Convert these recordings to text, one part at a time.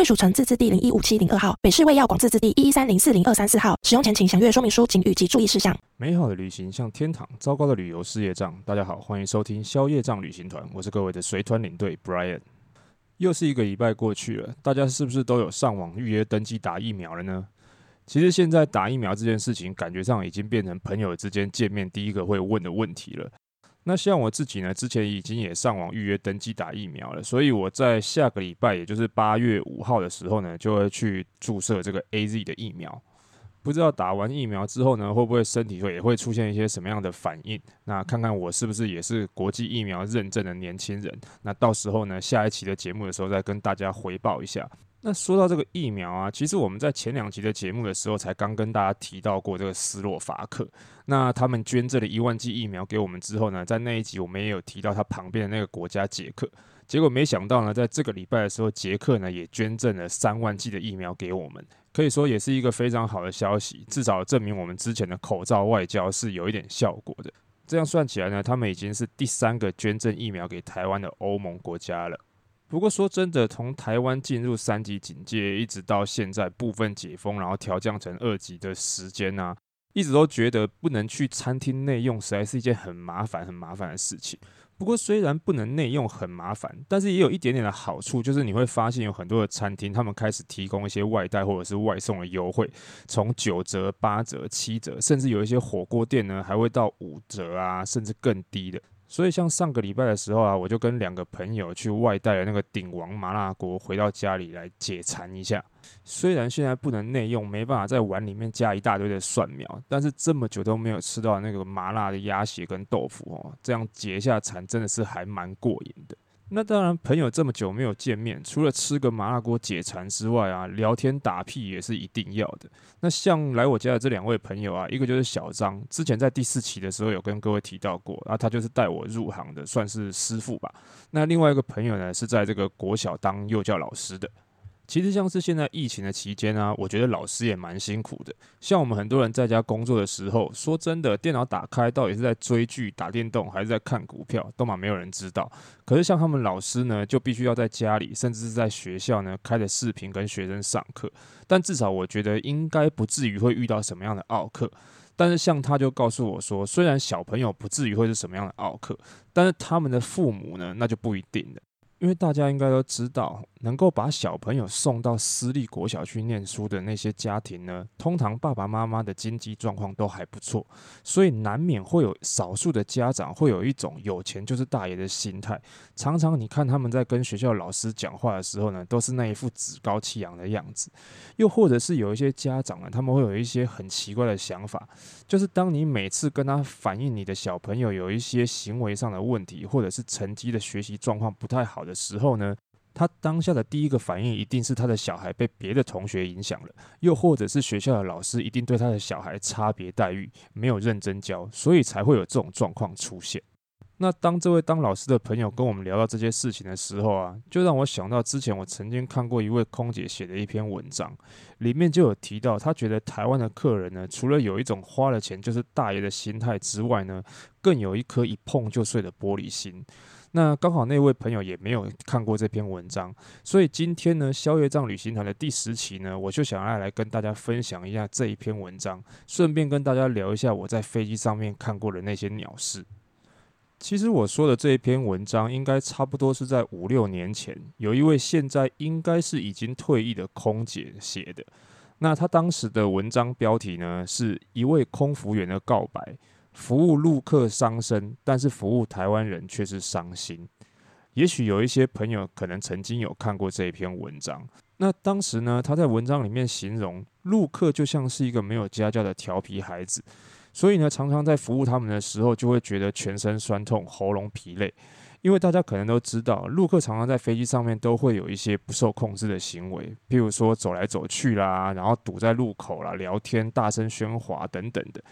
贵属城自治地零一五七零二号，北市卫药广自治地一一三零四零二三四号。使用前请详阅说明书、警语及注意事项。美好的旅行像天堂，糟糕的旅游是业障。大家好，欢迎收听消业障旅行团，我是各位的随团领队 Brian。又是一个礼拜过去了，大家是不是都有上网预约登记打疫苗了呢？其实现在打疫苗这件事情，感觉上已经变成朋友之间见面第一个会问的问题了。那像我自己呢，之前已经也上网预约登记打疫苗了，所以我在下个礼拜，也就是八月五号的时候呢，就会去注射这个 AZ 的疫苗。不知道打完疫苗之后呢，会不会身体会也会出现一些什么样的反应？那看看我是不是也是国际疫苗认证的年轻人？那到时候呢，下一期的节目的时候再跟大家回报一下。那说到这个疫苗啊，其实我们在前两集的节目的时候才刚跟大家提到过这个斯洛伐克。那他们捐赠了一万剂疫苗给我们之后呢，在那一集我们也有提到他旁边的那个国家捷克。结果没想到呢，在这个礼拜的时候，捷克呢也捐赠了三万剂的疫苗给我们，可以说也是一个非常好的消息，至少证明我们之前的口罩外交是有一点效果的。这样算起来呢，他们已经是第三个捐赠疫苗给台湾的欧盟国家了。不过说真的，从台湾进入三级警戒，一直到现在部分解封，然后调降成二级的时间呢、一直都觉得不能去餐厅内用，实在是一件很麻烦、很麻烦的事情。不过虽然不能内用很麻烦，但是也有一点点的好处，就是你会发现有很多的餐厅，他们开始提供一些外带或者是外送的优惠，从九折、八折、七折，甚至有一些火锅店呢，还会到五折啊，甚至更低的。所以，像上个礼拜的时候啊，我就跟两个朋友去外带了那个鼎王麻辣锅，回到家里来解馋一下。虽然现在不能内用，没办法在碗里面加一大堆的蒜苗，但是这么久都没有吃到那个麻辣的鸭血跟豆腐哦，这样解一下馋真的是还蛮过瘾的。那当然，朋友这么久没有见面，除了吃个麻辣锅解馋之外啊，聊天打屁也是一定要的。那像来我家的这两位朋友啊，一个就是小张，之前在第四期的时候有跟各位提到过，然后他就是带我入行的，算是师傅吧。那另外一个朋友呢，是在这个国小当幼教老师的。其实像是现在疫情的期间啊，我觉得老师也蛮辛苦的。像我们很多人在家工作的时候，说真的，电脑打开到底是在追剧、打电动，还是在看股票，都嘛没有人知道。可是像他们老师呢，就必须要在家里，甚至是在学校呢，开着视频跟学生上课。但至少我觉得应该不至于会遇到什么样的奥客。但是像他就告诉我说，虽然小朋友不至于会是什么样的奥客，但是他们的父母呢，那就不一定了。因为大家应该都知道，能够把小朋友送到私立国小去念书的那些家庭呢，通常爸爸妈妈的经济状况都还不错，所以难免会有少数的家长会有一种有钱就是大爷的心态。常常你看他们在跟学校老师讲话的时候呢，都是那一副趾高气扬的样子。又或者是有一些家长呢，他们会有一些很奇怪的想法，就是当你每次跟他反映你的小朋友有一些行为上的问题，或者是成绩的学习状况不太好的时候呢，他当下的第一个反应一定是他的小孩被别的同学影响了，又或者是学校的老师一定对他的小孩差别待遇，没有认真教，所以才会有这种状况出现。那当这位当老师的朋友跟我们聊到这些事情的时候啊，就让我想到之前我曾经看过一位空姐写的一篇文章，里面就有提到，他觉得台湾的客人呢，除了有一种花了钱就是大爷的心态之外呢，更有一颗一碰就碎的玻璃心。那刚好那位朋友也没有看过这篇文章，所以今天呢，消业障旅行团的第十期呢，我就想要来跟大家分享一下这一篇文章，顺便跟大家聊一下我在飞机上面看过的那些鸟事。其实我说的这一篇文章，应该差不多是在五六年前，有一位现在应该是已经退役的空姐写的。那他当时的文章标题呢，是一位空服员的告白。服务陆客伤身，但是服务台湾人却是伤心。也许有一些朋友可能曾经有看过这一篇文章。那当时呢，他在文章里面形容陆客就像是一个没有家教的调皮孩子，所以呢，常常在服务他们的时候，就会觉得全身酸痛、喉咙疲累。因为大家可能都知道，陆客常常在飞机上面都会有一些不受控制的行为，譬如说走来走去啦，然后堵在路口啦，聊天、大声喧哗等等的。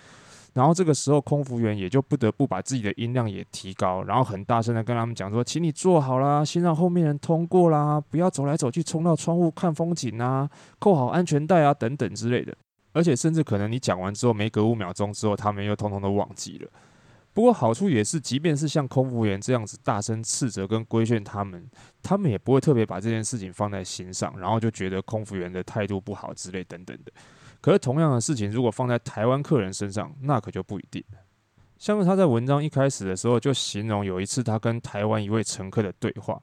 然后这个时候，空服员也就不得不把自己的音量也提高，然后很大声的跟他们讲说：“请你坐好啦，先让后面人通过啦，不要走来走去，冲到窗户看风景啊，扣好安全带啊，等等之类的。”而且甚至可能你讲完之后，没隔五秒钟之后，他们又通通都忘记了。不过好处也是，即便是像空服员这样子大声斥责跟规劝他们，他们也不会特别把这件事情放在心上，然后就觉得空服员的态度不好之类等等的。可是同样的事情，如果放在台湾客人身上，那可就不一定了。像是他在文章一开始的时候就形容有一次他跟台湾一位乘客的对话，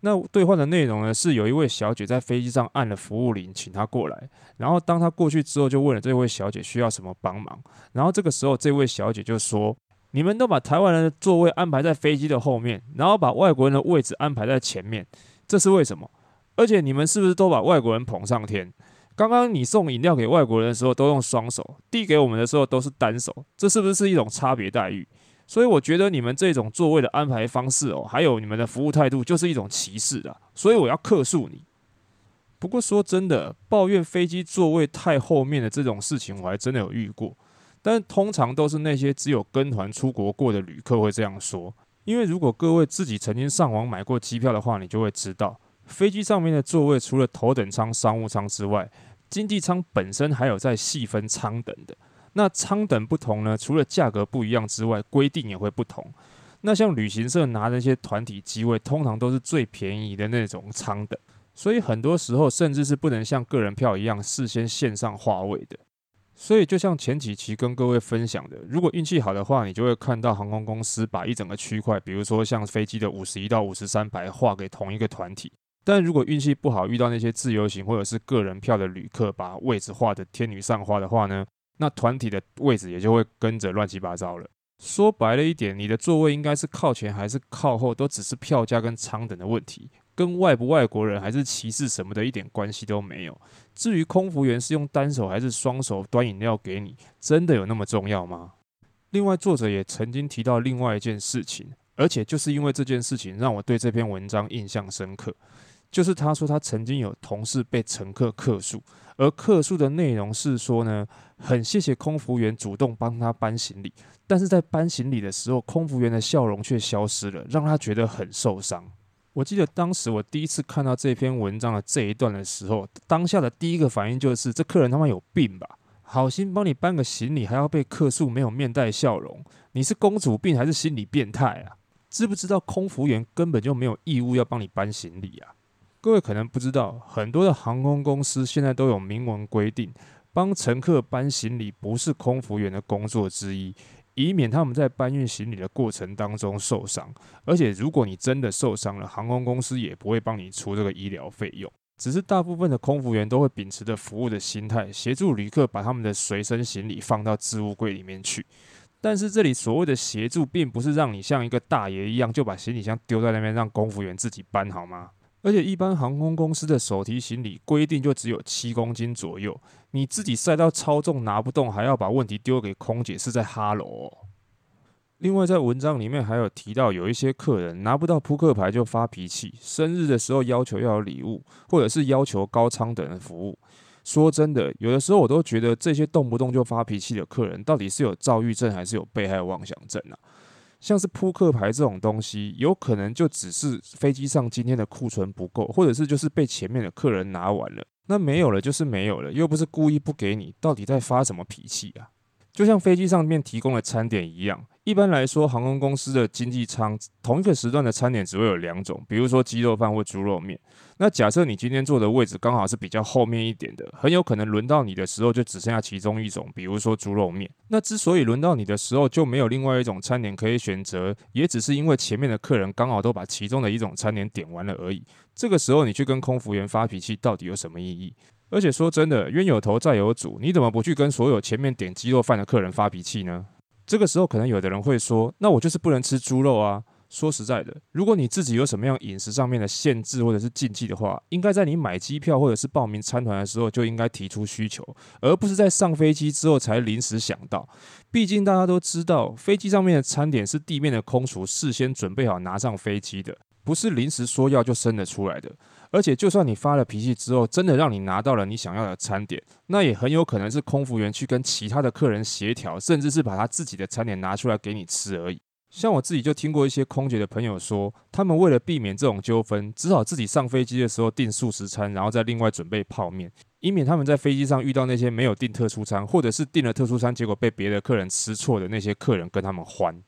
那对话的内容呢，是有一位小姐在飞机上按了服务铃，请他过来，然后当他过去之后，就问了这位小姐需要什么帮忙，然后这个时候这位小姐就说：“你们都把台湾人的座位安排在飞机的后面，然后把外国人的位置安排在前面，这是为什么？而且你们是不是都把外国人捧上天？”刚刚你送饮料给外国人的时候都用双手，递给我们的时候都是单手，这是不是一种差别待遇？所以我觉得你们这种座位的安排方式哦，还有你们的服务态度，就是一种歧视啊！所以我要客诉你。不过说真的，抱怨飞机座位太后面的这种事情，我还真的有遇过，但通常都是那些只有跟团出国过的旅客会这样说。因为如果各位自己曾经上网买过机票的话，你就会知道。飞机上面的座位，除了头等舱、商务舱之外，经济舱本身还有在细分舱等的。那舱等不同呢，除了价格不一样之外，规定也会不同。那像旅行社拿那些团体机位，通常都是最便宜的那种舱等，所以很多时候甚至是不能像个人票一样事先线上划位的。所以就像前几期跟各位分享的，如果运气好的话，你就会看到航空公司把一整个区块，比如说像飞机的五十一到五十三排划给同一个团体。但如果运气不好，遇到那些自由行或者是个人票的旅客，把位置画得天女散花的话呢，那团体的位置也就会跟着乱七八糟了。说白了一点，你的座位应该是靠前还是靠后，都只是票价跟舱等的问题，跟外不外国人还是歧视什么的一点关系都没有。至于空服员是用单手还是双手端饮料给你，真的有那么重要吗？另外，作者也曾经提到另外一件事情，而且就是因为这件事情，让我对这篇文章印象深刻。就是他说他曾经有同事被乘客客诉，而客诉的内容是说呢，很谢谢空服员主动帮他搬行李，但是在搬行李的时候，空服员的笑容却消失了，让他觉得很受伤。我记得当时我第一次看到这篇文章的这一段的时候，当下的第一个反应就是这客人他妈有病吧？好心帮你搬个行李，还要被客诉，没有面带笑容，你是公主病还是心理变态啊？知不知道空服员根本就没有义务要帮你搬行李啊？各位可能不知道，很多的航空公司现在都有明文规定，帮乘客搬行李不是空服员的工作之一，以免他们在搬运行李的过程当中受伤。而且，如果你真的受伤了，航空公司也不会帮你出这个医疗费用。只是大部分的空服员都会秉持着服务的心态，协助旅客把他们的随身行李放到置物柜里面去。但是这里所谓的协助，并不是让你像一个大爷一样就把行李箱丢在那边，让空服员自己搬，好吗？而且一般航空公司的手提行李规定就只有七公斤左右，你自己塞到超重拿不动，还要把问题丢给空姐，是在哈喽哦。另外，在文章里面还有提到，有一些客人拿不到扑克牌就发脾气，生日的时候要求要有礼物，或者是要求高仓等人服务。说真的，有的时候我都觉得这些动不动就发脾气的客人，到底是有躁郁症还是有被害妄想症啊？像是扑克牌这种东西，有可能就只是飞机上今天的库存不够，或者是就是被前面的客人拿完了，那没有了就是没有了，又不是故意不给你，到底在发什么脾气啊？就像飞机上面提供的餐点一样。一般来说，航空公司的经济舱同一个时段的餐点只会有两种，比如说鸡肉饭或猪肉面。那假设你今天坐的位置刚好是比较后面一点的，很有可能轮到你的时候就只剩下其中一种，比如说猪肉面。那之所以轮到你的时候就没有另外一种餐点可以选择，也只是因为前面的客人刚好都把其中的一种餐点点完了而已。这个时候你去跟空服员发脾气，到底有什么意义？而且说真的，冤有头债有主，你怎么不去跟所有前面点鸡肉饭的客人发脾气呢？这个时候，可能有的人会说：“那我就是不能吃猪肉啊。”说实在的，如果你自己有什么样饮食上面的限制或者是禁忌的话，应该在你买机票或者是报名参团的时候就应该提出需求，而不是在上飞机之后才临时想到。毕竟大家都知道，飞机上面的餐点是地面的空厨事先准备好拿上飞机的，不是临时说要就生得出来的。而且，就算你发了脾气之后，真的让你拿到了你想要的餐点，那也很有可能是空服员去跟其他的客人协调，甚至是把他自己的餐点拿出来给你吃而已。像我自己就听过一些空姐的朋友说，他们为了避免这种纠纷，只好自己上飞机的时候订素食餐，然后再另外准备泡面，以免他们在飞机上遇到那些没有订特殊餐，或者是订了特殊餐结果被别的客人吃错的那些客人跟他们欢。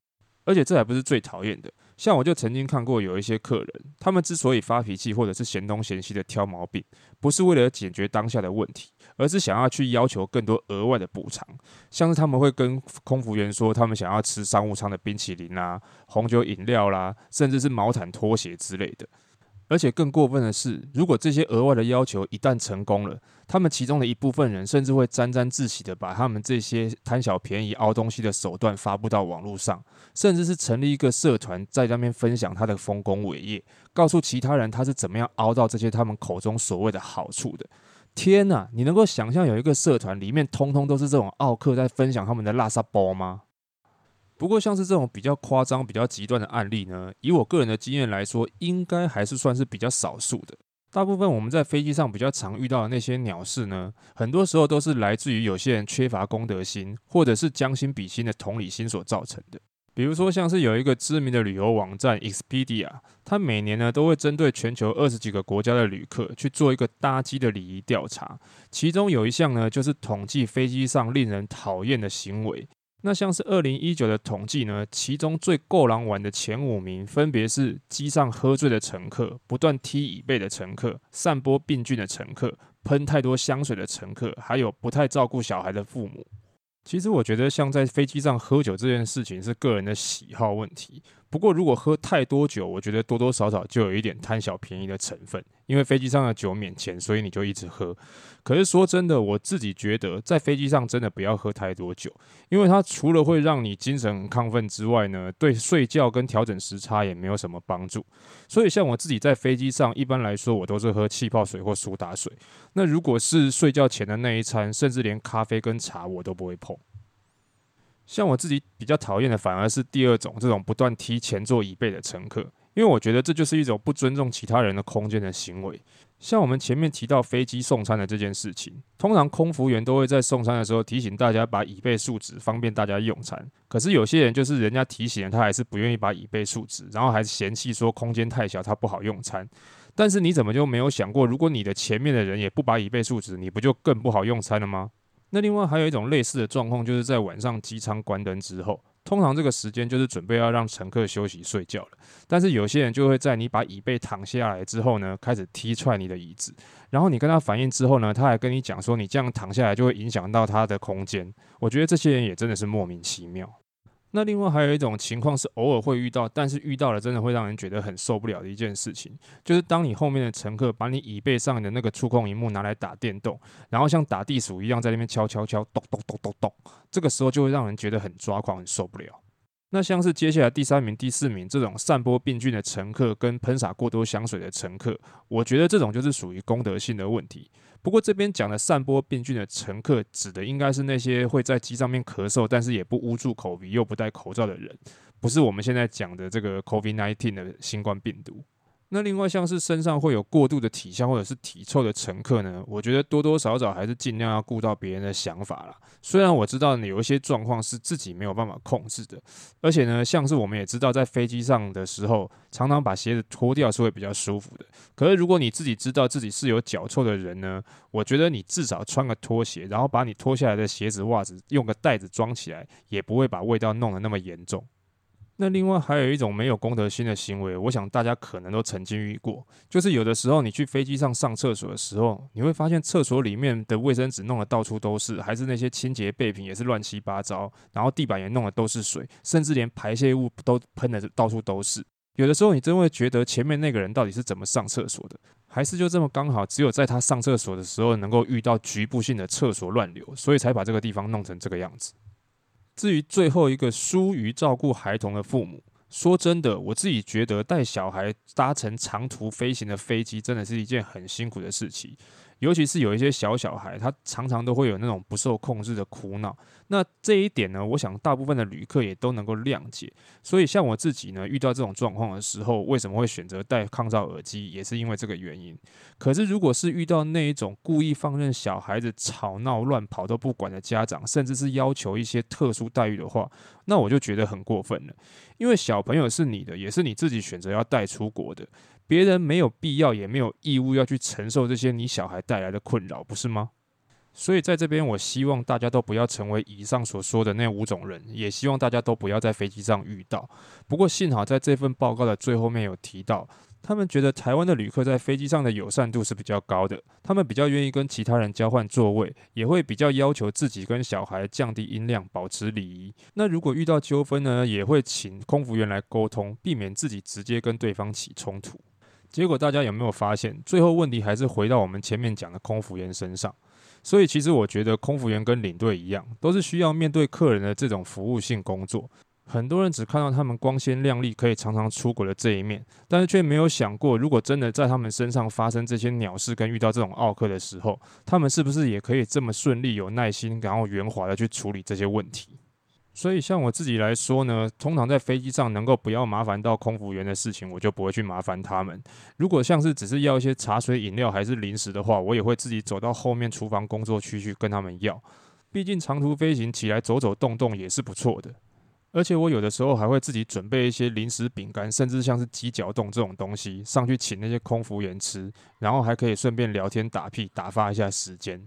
而且这还不是最讨厌的，像我就曾经看过有一些客人，他们之所以发脾气或者是嫌东嫌西的挑毛病，不是为了解决当下的问题。而是想要去要求更多额外的补偿，像是他们会跟空服员说，他们想要吃商务舱的冰淇淋啦、红酒饮料啦，甚至是毛毯拖鞋之类的。而且更过分的是，如果这些额外的要求一旦成功了，他们其中的一部分人甚至会沾沾自喜的把他们这些贪小便宜、凹东西的手段发布到网络上，甚至是成立一个社团，在那边分享他的丰功伟业，告诉其他人他是怎么样凹到这些他们口中所谓的好处的。天呐，你能够想象有一个社团里面通通都是这种奥客在分享他们的垃圾包吗？不过像是这种比较夸张、比较极端的案例呢，以我个人的经验来说，应该还是算是比较少数的。大部分我们在飞机上比较常遇到的那些鸟事呢，很多时候都是来自于有些人缺乏公德心，或者是将心比心的同理心所造成的。比如说，像是有一个知名的旅游网站 Expedia，它每年呢都会针对全球二十几个国家的旅客去做一个搭机的礼仪调查，其中有一项呢就是统计飞机上令人讨厌的行为。那像是二零一九的统计呢，其中最够狼玩的前五名分别是机上喝醉的乘客、不断踢椅背的乘客、散播病菌的乘客、喷太多香水的乘客，还有不太照顾小孩的父母。其实我觉得，像在飞机上喝酒这件事情是个人的喜好问题。不过，如果喝太多酒，我觉得多多少少就有一点贪小便宜的成分。因为飞机上的酒免钱，所以你就一直喝。可是说真的，我自己觉得在飞机上真的不要喝太多酒，因为它除了会让你精神很亢奋之外呢，对睡觉跟调整时差也没有什么帮助。所以像我自己在飞机上，一般来说我都是喝气泡水或苏打水。那如果是睡觉前的那一餐，甚至连咖啡跟茶我都不会碰。像我自己比较讨厌的，反而是第二种这种不断踢前座椅背的乘客，因为我觉得这就是一种不尊重其他人的空间的行为。像我们前面提到飞机送餐的这件事情，通常空服员都会在送餐的时候提醒大家把椅背竖直，方便大家用餐。可是有些人就是人家提醒了，他还是不愿意把椅背竖直，然后还嫌弃说空间太小，他不好用餐。但是你怎么就没有想过，如果你的前面的人也不把椅背竖直，你不就更不好用餐了吗？那另外还有一种类似的状况，就是在晚上机舱关灯之后，通常这个时间就是准备要让乘客休息睡觉了。但是有些人就会在你把椅背躺下来之后呢，开始踢踹你的椅子，然后你跟他反映之后呢，他还跟你讲说，你这样躺下来就会影响到他的空间。我觉得这些人也真的是莫名其妙。那另外还有一种情况是偶尔会遇到，但是遇到了真的会让人觉得很受不了的一件事情，就是当你后面的乘客把你椅背上的那个触控荧幕拿来打电动，然后像打地鼠一样在那边敲敲敲，咚咚咚咚咚，这个时候就会让人觉得很抓狂，很受不了。那像是接下来第三名、第四名这种散播病菌的乘客跟喷洒过多香水的乘客，我觉得这种就是属于公德性的问题。不过这边讲的散播病菌的乘客，指的应该是那些会在机上面咳嗽，但是也不捂住口鼻又不戴口罩的人，不是我们现在讲的这个 COVID-19 的新冠病毒。那另外像是身上会有过度的体香或者是体臭的乘客呢，我觉得多多少少还是尽量要顾到别人的想法啦。虽然我知道你有一些状况是自己没有办法控制的，而且呢，像是我们也知道在飞机上的时候，常常把鞋子脱掉是会比较舒服的。可是如果你自己知道自己是有脚臭的人呢，我觉得你至少穿个拖鞋，然后把你脱下来的鞋子、袜子用个袋子装起来，也不会把味道弄得那么严重。那另外还有一种没有公德心的行为，我想大家可能都曾经遇过，就是有的时候你去飞机上上厕所的时候，你会发现厕所里面的卫生纸弄得到处都是，还是那些清洁备品也是乱七八糟，然后地板也弄得都是水，甚至连排泄物都喷的到处都是。有的时候你真会觉得前面那个人到底是怎么上厕所的，还是就这么刚好只有在他上厕所的时候能够遇到局部性的厕所乱流，所以才把这个地方弄成这个样子。至于最后一个疏于照顾孩童的父母，说真的，我自己觉得带小孩搭乘长途飞行的飞机，真的是一件很辛苦的事情。尤其是有一些小小孩，他常常都会有那种不受控制的哭闹。那这一点呢，我想大部分的旅客也都能够谅解。所以像我自己呢，遇到这种状况的时候，为什么会选择戴抗噪耳机，也是因为这个原因。可是如果是遇到那一种故意放任小孩子吵闹乱跑都不管的家长，甚至是要求一些特殊待遇的话，那我就觉得很过分了。因为小朋友是你的，也是你自己选择要带出国的。别人没有必要，也没有义务要去承受这些你小孩带来的困扰，不是吗？所以在这边，我希望大家都不要成为以上所说的那五种人，也希望大家都不要在飞机上遇到。不过幸好在这份报告的最后面有提到，他们觉得台湾的旅客在飞机上的友善度是比较高的，他们比较愿意跟其他人交换座位，也会比较要求自己跟小孩降低音量，保持礼仪。那如果遇到纠纷呢，也会请空服员来沟通，避免自己直接跟对方起冲突。结果大家有没有发现，最后问题还是回到我们前面讲的空服员身上。所以其实我觉得空服员跟领队一样，都是需要面对客人的这种服务性工作。很多人只看到他们光鲜亮丽、可以常常出国的这一面，但是却没有想过，如果真的在他们身上发生这些鸟事跟遇到这种奥客的时候，他们是不是也可以这么顺利、有耐心，然后圆滑的去处理这些问题？所以，像我自己来说呢，通常在飞机上能够不要麻烦到空服员的事情，我就不会去麻烦他们。如果像是只是要一些茶水、饮料还是零食的话，我也会自己走到后面厨房工作区去跟他们要。毕竟长途飞行起来走走动动也是不错的。而且我有的时候还会自己准备一些零食、饼干，甚至像是鸡脚冻这种东西上去请那些空服员吃，然后还可以顺便聊天打屁，打发一下时间。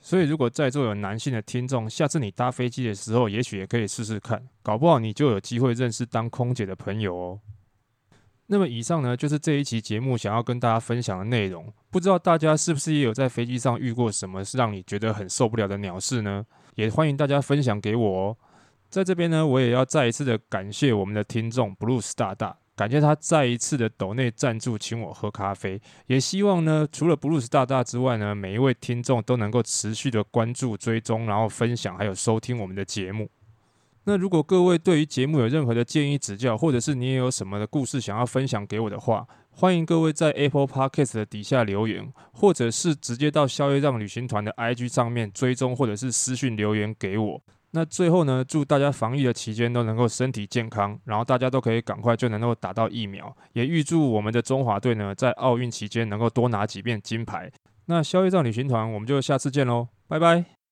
所以，如果在座有男性的听众，下次你搭飞机的时候，也许也可以试试看，搞不好你就有机会认识当空姐的朋友哦。那么，以上呢就是这一期节目想要跟大家分享的内容。不知道大家是不是也有在飞机上遇过什么是让你觉得很受不了的鸟事呢？也欢迎大家分享给我哦。在这边呢，我也要再一次的感谢我们的听众 Bruce 大大。感谢他再一次的抖内赞助，请我喝咖啡。也希望呢，除了布鲁斯大大之外呢，每一位听众都能够持续的关注、追踪，然后分享，还有收听我们的节目。那如果各位对于节目有任何的建议指教，或者是你也有什么的故事想要分享给我的话，欢迎各位在 Apple Podcast 的底下留言，或者是直接到消夜让旅行团的 IG 上面追踪，或者是私讯留言给我。那最后呢，祝大家防疫的期间都能够身体健康，然后大家都可以赶快就能够打到疫苗，也预祝我们的中华队呢在奥运期间能够多拿几面金牌。那宵夜照旅行团，我们就下次见喽，拜拜。